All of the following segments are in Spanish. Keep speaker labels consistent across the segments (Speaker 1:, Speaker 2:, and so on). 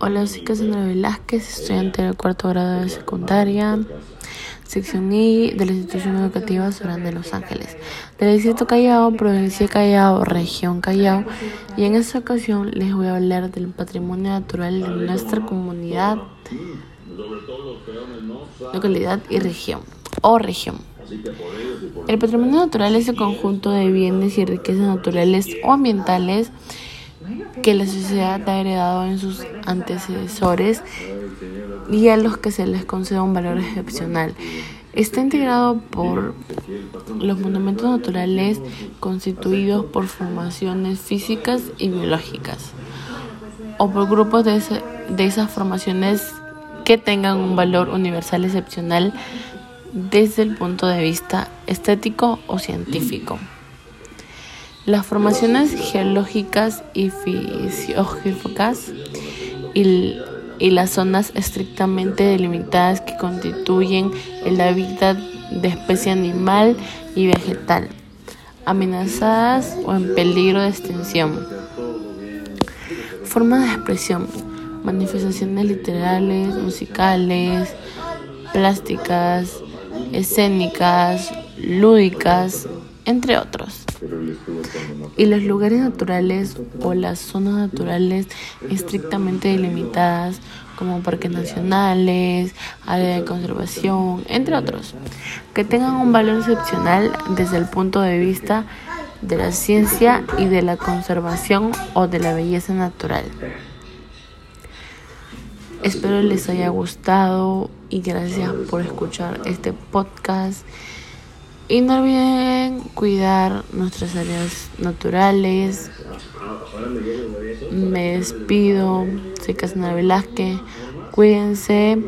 Speaker 1: Hola, soy Cassandra Velázquez, estudiante del cuarto grado de secundaria, sección I de la institución educativa Során de Los Ángeles, del distrito Callao, provincia Callao, región Callao, y en esta ocasión les voy a hablar del patrimonio natural de nuestra comunidad, localidad y región, o región. El patrimonio natural es el conjunto de bienes y riquezas naturales o ambientales que la sociedad ha heredado en sus antecesores y a los que se les concede un valor excepcional. Está integrado por los monumentos naturales constituidos por formaciones físicas y biológicas o por grupos de, de esas formaciones que tengan un valor universal excepcional desde el punto de vista estético o científico. Las formaciones geológicas y fisiológicas y, y, las zonas estrictamente delimitadas que constituyen el hábitat de especie animal y vegetal, amenazadas o en peligro de extinción. Formas de expresión, manifestaciones literales, musicales, plásticas, escénicas, lúdicas, entre otros. Y los lugares naturales o las zonas naturales estrictamente delimitadas como parques nacionales, área de conservación, entre otros, que tengan un valor excepcional desde el punto de vista de la ciencia y de la conservación o de la belleza natural. Espero les haya gustado y gracias por escuchar este podcast. Y no olviden cuidar nuestras áreas naturales. Me despido. Soy Casana Velázquez. Cuídense.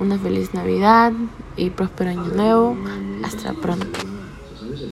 Speaker 1: Una feliz Navidad y próspero año nuevo. Hasta pronto.